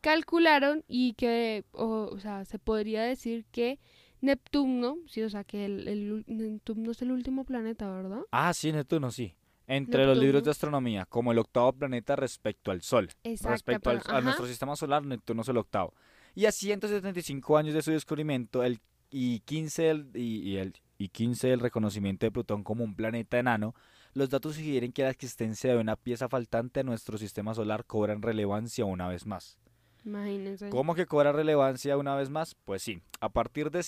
calcularon y que, o, o sea, se podría decir que Neptuno, sí, o sea, que el, Neptuno es el último planeta, ¿verdad? Ah, sí, Neptuno, sí. Entre los libros de astronomía, como el octavo planeta respecto al Sol. Exacto. respecto al- a nuestro sistema solar, Neptuno es el octavo. Y a 175 años de su descubrimiento el, y, 15 del, y, y el, y 15 del reconocimiento de Plutón como un planeta enano, los datos sugieren que la existencia de una pieza faltante a nuestro sistema solar cobra en relevancia una vez más. Imagínense. ¿Cómo que cobra relevancia una vez más? Pues sí, a partir de,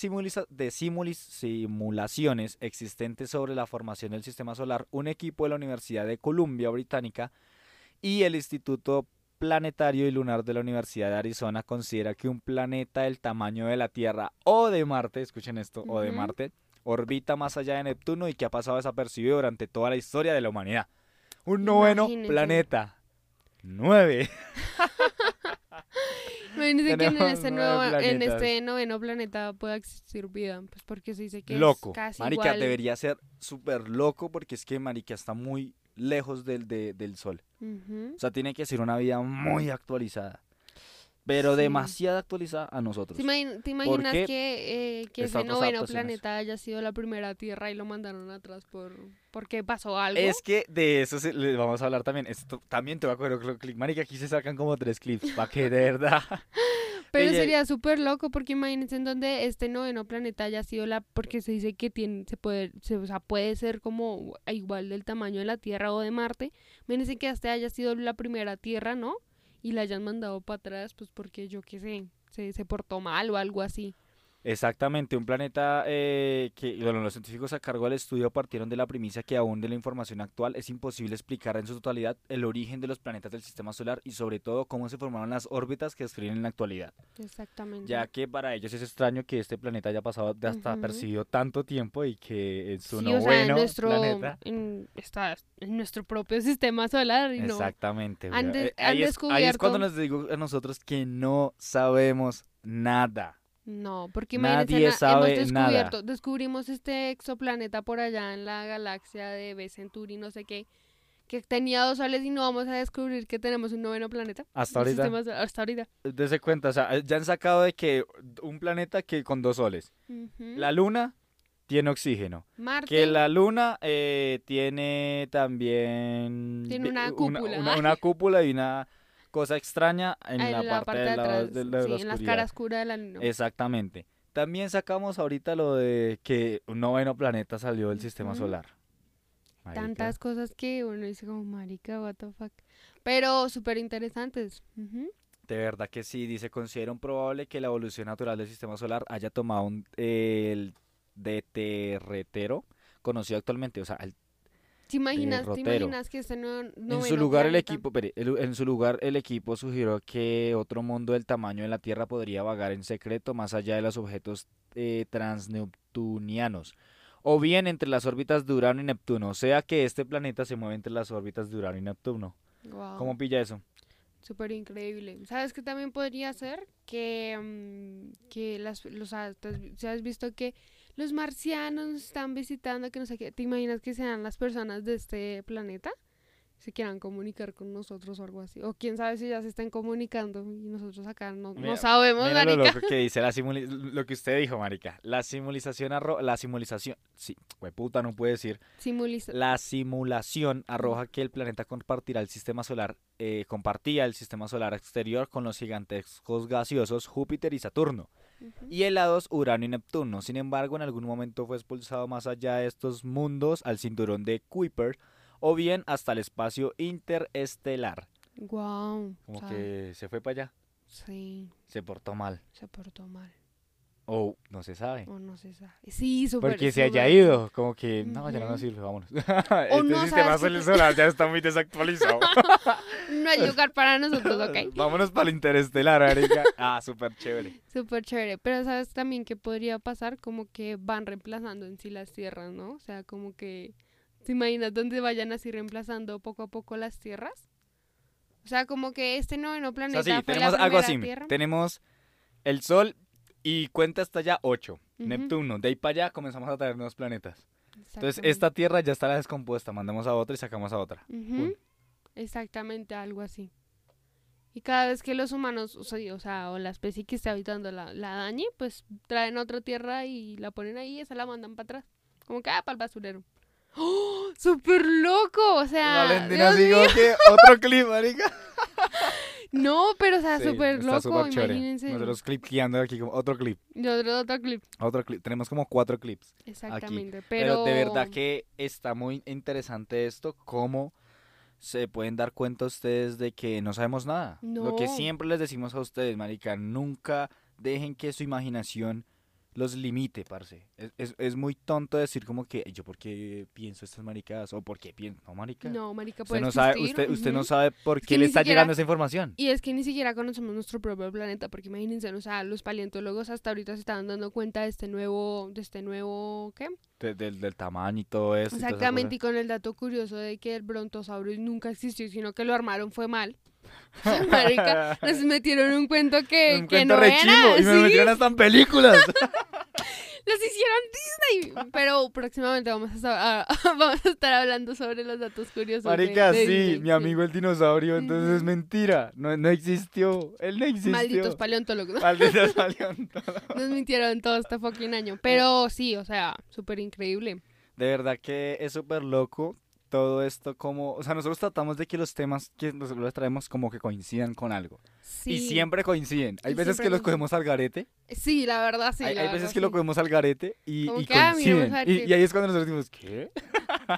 de simulaciones existentes sobre la formación del sistema solar, un equipo de la Universidad de Columbia Británica y el Instituto Planetario y Lunar de la Universidad de Arizona considera que un planeta del tamaño de la Tierra o de Marte, escuchen esto, o de. Marte, orbita más allá de Neptuno y que ha pasado desapercibido durante toda la historia de la humanidad. Un noveno Imagínense. planeta. Nueve. Imagínense que en este, nuevo, en este noveno planeta pueda existir vida, pues porque se dice que loco. es casi marica, igual. debería ser súper loco porque es que Marica está muy lejos del, de- del sol. O sea, tiene que ser una vida muy actualizada. Pero Sí. demasiado actualizada a nosotros. ¿Te, te imaginas que, eh, que ese noveno planeta haya sido la primera Tierra y lo mandaron atrás por porque pasó algo? Es que de eso se- les vamos a hablar también. Esto también te voy a coger clip. Marica, aquí se sacan como tres clips. ¿Para que de verdad? Pero sería súper loco porque imagínense en donde este noveno planeta haya sido la porque se dice que tiene se puede se, o sea, puede ser como igual del tamaño de la Tierra o de Marte. Imagínense que este haya sido la primera Tierra, ¿no? Y la hayan mandado para atrás pues porque yo qué sé, se, se portó mal o algo así. Exactamente, un planeta eh, que bueno, los científicos a cargo del estudio partieron de la premisa que aún de la información actual es imposible explicar en su totalidad el origen de los planetas del sistema solar y sobre todo cómo se formaron las órbitas que describen en la actualidad, Exactamente. ya que para ellos es extraño que este planeta haya pasado de hasta percibido tanto tiempo y que en su Sí, noveno o sea, en nuestro, planeta en, está en nuestro propio sistema solar y no. Exactamente. Han güey. de- Eh, han ahí, es, ahí es cuando nos digo a nosotros que no sabemos nada. No, porque Nadie imagínense, na- sabe hemos nada. descubierto, descubrimos este exoplaneta por allá en la galaxia de B Centauri, no sé qué, que tenía dos soles y no vamos a descubrir que tenemos un noveno planeta. Hasta ahorita. sistema hasta ahorita. Dese cuenta, o sea, ya han sacado de que un planeta que con dos soles. La luna tiene oxígeno. Marte. Que la luna eh, tiene también... Tiene una cúpula. Una, una cúpula y una... cosa extraña en, En la, parte, lado atrás, de, la- de sí, en la oscuridad. cara oscura de la luna. Exactamente. También sacamos ahorita lo de que un noveno planeta salió del sistema solar. Marica, Tantas cosas que uno dice como, marica, what the fuck. Pero súper interesantes. De verdad que sí, dice, consideran probable que la evolución natural del sistema solar haya tomado un, el deterretero conocido actualmente, o sea, el- ¿Te imaginas, ¿te Derrotero. imaginas que este no, en su lugar el equipo, el- en su lugar el equipo sugirió que otro mundo del tamaño de la Tierra podría vagar en secreto más allá de los objetos eh, transneptunianos, o bien entre las órbitas de Urano y Neptuno, o sea que este planeta se mueve entre las órbitas de Urano y Neptuno. Wow. ¿Cómo pilla eso? Súper increíble. ¿Sabes qué también podría ser? Que, mm, que las, los, te has visto que los marcianos nos están visitando, que no sé qué. ¿Te imaginas que sean las personas de este planeta? Se quieran comunicar con nosotros o algo así. O quién sabe si ya se están comunicando y nosotros acá no, sabemos, Mira lo que dice la simuli- lo que usted dijo, marica. La simulación arro la simulación, sí, puta no puede decir. Simuliza- La simulación arroja que el planeta compartirá el sistema solar, eh, compartía el sistema solar exterior con los gigantescos gaseosos Júpiter y Saturno, Y helados Urano y Neptuno. Sin embargo, en algún momento fue expulsado más allá de estos mundos al cinturón de Kuiper o bien hasta el espacio interestelar. Guau. Como que se fue para allá, Sí, se portó mal. se portó mal. O no se sabe. O no se sabe. Sí, súper. Porque se haya ido, como que no, ya no nos sirve, vámonos. Este no, sistema solar ya está muy desactualizado. No hay lugar para nosotros, ¿ok? Vámonos para el interestelar, marica. Ah, súper chévere. Súper chévere. Pero ¿sabes también qué podría pasar? Como que van reemplazando en sí las tierras, ¿no? O sea, como que... ¿Te imaginas dónde vayan así reemplazando poco a poco las tierras? O sea, como que este noveno O planeta sea, sí, fue tenemos la algo primera así. tierra. Tenemos el Sol y cuenta hasta allá 8. Ujú. Neptuno. De ahí para allá comenzamos a traer nuevos planetas. Entonces, esta Tierra ya está la descompuesta. Mandamos a otra y sacamos a otra. Exactamente, algo así. Y cada vez que los humanos, o sea, o, sea, o la especie que esté habitando la, la dañe, pues traen otra tierra y la ponen ahí y esa la mandan para atrás. Como que, ah, para el basurero. ¡Oh! ¡Súper loco! O sea, Valentina digo que otro clip, marica. no, pero o sea, súper loco, imagínense. Nosotros clipeando aquí como otro clip. Y otro, otro clip. Otro clip. Tenemos como cuatro clips. Exactamente, Pero... pero... de verdad que está muy interesante esto, cómo se pueden dar cuenta ustedes de que no sabemos nada. Lo que siempre les decimos a ustedes, marica, nunca dejen que su imaginación los limite, parce. Es, es, es muy tonto decir como que yo por qué pienso estas maricadas o por qué pienso, no, marica. No, marica, usted no sabe, usted, usted no sabe por Es qué que le está siquiera- llegando esa información. Y es que ni siquiera conocemos nuestro propio planeta, porque imagínense, o sea, los paleontólogos hasta ahorita se estaban dando cuenta de este nuevo, de este nuevo, ¿qué? De- del, del tamaño y todo eso. Exactamente, y con el dato curioso de que el brontosaurio nunca existió, sino que lo armaron fue mal. Marica, nos metieron un cuento que, Un que cuento no re era, y me metieron hasta en películas. Los hicieron Disney. Pero próximamente vamos a, estar, vamos a estar hablando sobre los datos curiosos. Marica, de sí, Disney, mi amigo el dinosaurio, entonces es mentira. No, no existió. Él no existió. Malditos paleontólogos. Malditos paleontólogos. Nos mintieron todo este fucking año. Pero sí, o sea, súper increíble. De verdad que es súper loco todo esto como... O sea, nosotros tratamos de que los temas que nosotros les traemos como que coincidan con algo. Sí. Y siempre coinciden. Hay Y veces que los cogemos al garete. Sí, la verdad, sí. hay la hay verdad, veces que lo cogemos al garete y, y que, coinciden. Y, y ahí es cuando nosotros decimos, ¿qué?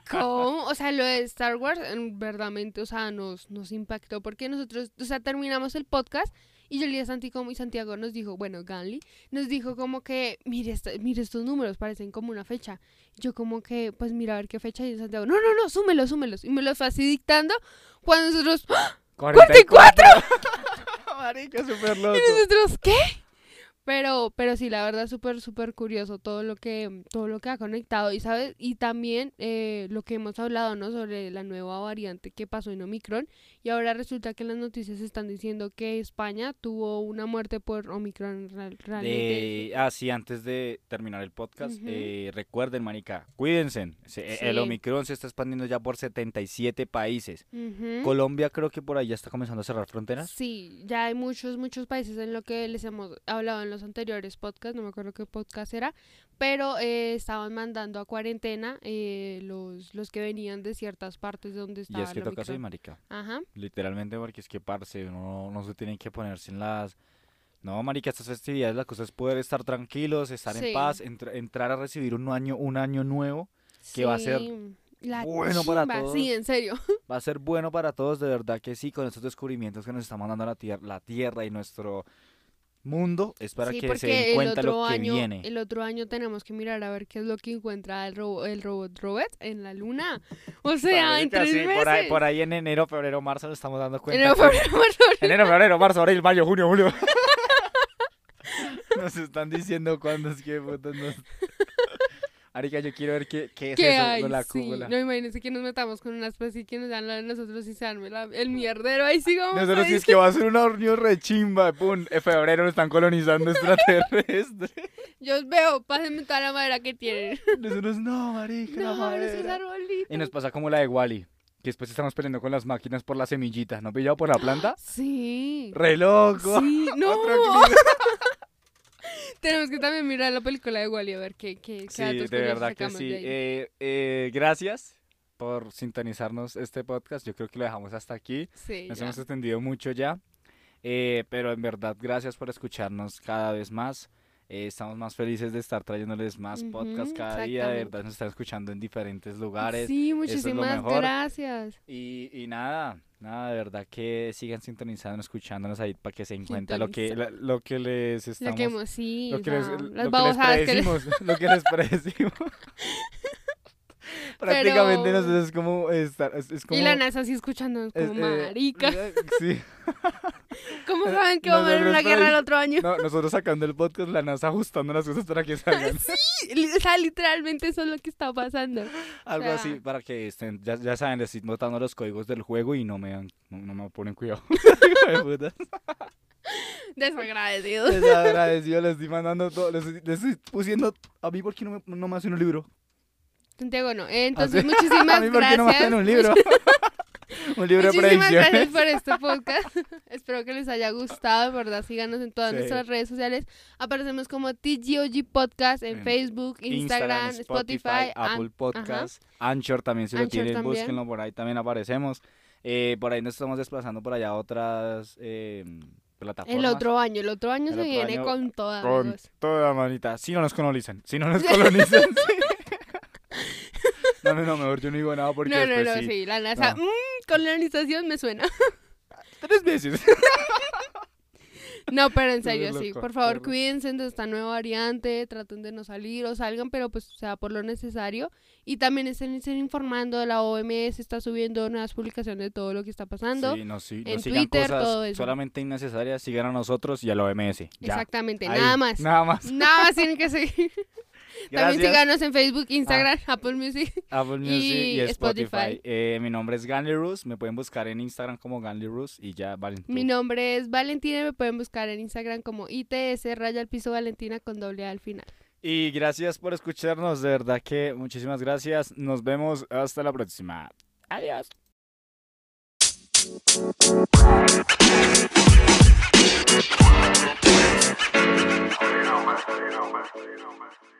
¿Cómo? O sea, lo de Star Wars, en verdaderamente, o sea, nos, nos impactó porque nosotros, o sea, terminamos el podcast y yo le dije a Santi como, y Santiago nos dijo, bueno, Ganli, nos dijo como que, mire, esta- mire estos números, parecen como una fecha. Yo como que, pues mira a ver qué fecha y Santiago, no, no, no, súmelos, súmelos. Y me los fue así dictando cuando nosotros, ¡Ah! 44. Marica, súper loco. ¿y nosotros qué? Pero, pero sí, la verdad, súper, súper curioso todo lo que, todo lo que ha conectado y sabes, y también eh, lo que hemos hablado, ¿no? Sobre la nueva variante que pasó en Omicron y ahora resulta que en las noticias están diciendo que España tuvo una muerte por Omicron real- realmente. Eh, ah, sí, antes de terminar el podcast, Ujú. eh, recuerden, manica, cuídense. Se- El Sí. Omicron se está expandiendo ya por 77 países. Ujú. Colombia creo que por ahí ya está comenzando a cerrar fronteras. Sí, ya hay muchos, muchos países en lo que les hemos hablado en los anteriores podcasts, no me acuerdo qué podcast era, pero eh, estaban mandando a cuarentena eh, los, los que venían de ciertas partes donde Y estaba es que la toca Omicron. marica. Ajá. Literalmente porque es que, parce, uno no se tiene que ponerse en las... No, marica, estas festividades la cosa es poder estar tranquilos, estar Sí. en paz, entr- entrar a recibir un año, un año nuevo. Que va a ser Sí, la bueno para chimba, todos. Sí, en serio. Va a ser bueno para todos, de verdad que sí, con estos descubrimientos que nos está mandando la tierra, la tierra y nuestro mundo, es para sí, que se den cuenta lo que año, viene. el otro año tenemos que mirar a ver qué es lo que encuentra el, robo- el robot Robert en la luna. O sea, en tres así, meses. por, ahí, por ahí en enero, febrero, marzo nos estamos dando cuenta. Enero, febrero, marzo, abril. Enero, febrero, marzo, abril, mayo, junio, julio. Nos están diciendo cuándo es que putas nos... Arica, yo quiero ver qué, qué es ¿Qué eso hay? de la Sí. cúpula. No, imagínense que nos metamos con una especie y que nos dan la de nosotros y se arme la- el mierdero. Ahí sí vamos Nosotros sí es que va a ser una hornio rechimba, pum, en febrero nos están colonizando extraterrestres. Yo os veo, pásenme toda la madera que tienen. Nosotros, no, marica, la No, esos madera". arbolitos. Y nos pasa como la de Wally, que después estamos peleando con las máquinas por la semillita, ¿no pillado por la planta? Sí. ¡Re loco! Sí, no. Tenemos que también mirar la película de Wally a ver qué, qué, qué Sí, datos de verdad que sí. de ahí. Eh, eh, gracias por sintonizarnos este podcast. Yo creo que lo dejamos hasta aquí. sí, Nos ya. hemos extendido mucho ya. Eh, pero en verdad, gracias por escucharnos cada vez más. Eh, estamos más felices de estar trayéndoles más podcasts cada día. De verdad, nos están escuchando en diferentes lugares. Sí, es lo muchísimas mejor. gracias. Y, y nada, nada, de verdad que sigan sintonizando, escuchándonos ahí para que se den cuenta lo que, la- lo que les Lo estamos... que hemos, sí, lo que les, lo les que les- predecimos, lo que les predecimos. Prácticamente Pero- nosotros es como estar, es, es como... Y la NASA así escuchándonos es- como eh, marica. Sí, ¿Cómo saben que vamos a ver una guerra el otro año? no, nosotros sacando el podcast, la NASA ajustando las cosas para que salgan. Li- O sea, literalmente eso es lo que está pasando. Algo sea- así, para que estén, ya, ya saben, les estoy notando los códigos del juego y no me dan, no, no me ponen cuidado. Hijo de puta. Desagradecidos. Desagradecido, les estoy mandando todo, les, estoy- les estoy pusiendo, a mí por qué no me, no me hacen un libro. Santiago no. Entonces, Así- muchísimas a mí por qué gracias. no me un libro. un libro de Muchísimas gracias por este podcast. Espero que les haya gustado, ¿verdad? Síganos en todas Sí. nuestras redes sociales. Aparecemos como TGOG Podcast en, En Facebook, Instagram, Spotify, Apple Podcast, Anchor también si lo tienen, también. búsquenlo por ahí también aparecemos. Eh, por ahí nos estamos desplazando por allá a otras eh, plataformas. El otro año, el otro año El se otro viene año con toda, Con toda manita. Si no nos colonizan. Si no nos colonizan. sí. No, no, no, mejor yo no digo nada porque No, no, no, sí. sí, la NASA. No. mm, colonización me suena. Tres veces. No, pero en serio, sí. Por favor, cuídense de esta nueva variante, traten de no salir o salgan, pero pues sea por lo necesario. Y también estén, estén informando, la OMS está subiendo nuevas publicaciones de todo lo que está pasando. Sí, no, sí, no en sigan Twitter, cosas todo eso. solamente innecesarias. Sigan a nosotros y a la OMS. Ya. Exactamente, Ahí, nada más. Nada más. Nada más tienen que seguir. También síganos en Facebook, Instagram, Apple Music. Apple Music y, y Spotify. Spotify. Eh, mi nombre es Ganley Rus. Me pueden buscar en Instagram como Ganley Rus y ya, valen. Mi nombre es Valentina, me pueden buscar en Instagram como ITS raya al piso Valentina con doble A al final. Y gracias por escucharnos. De verdad que muchísimas gracias. Nos vemos hasta la próxima. Adiós. You know, man. You know, man. You know, man.